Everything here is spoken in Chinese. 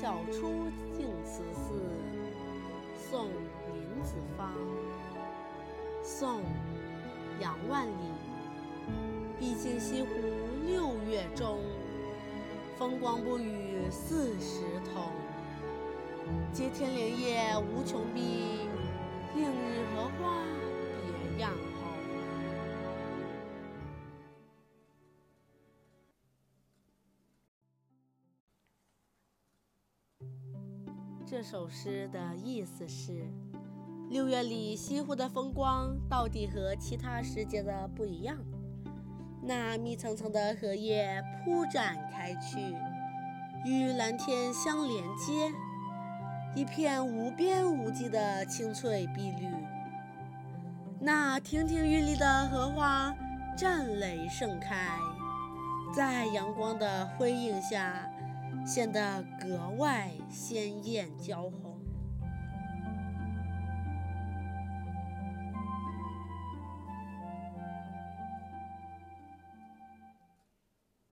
晓出净慈寺，送林子方。宋·杨万里。毕竟西湖六月中，风光不与四时同。接天莲叶无穷碧，这首诗的意思是：六月里西湖的风光到底和其他时节的不一样。那密层层的荷叶铺展开去，与蓝天相连接，一片无边无际的青翠碧绿。那亭亭玉立的荷花绽蕾盛开，在阳光的辉映下。显得格外鲜艳娇红。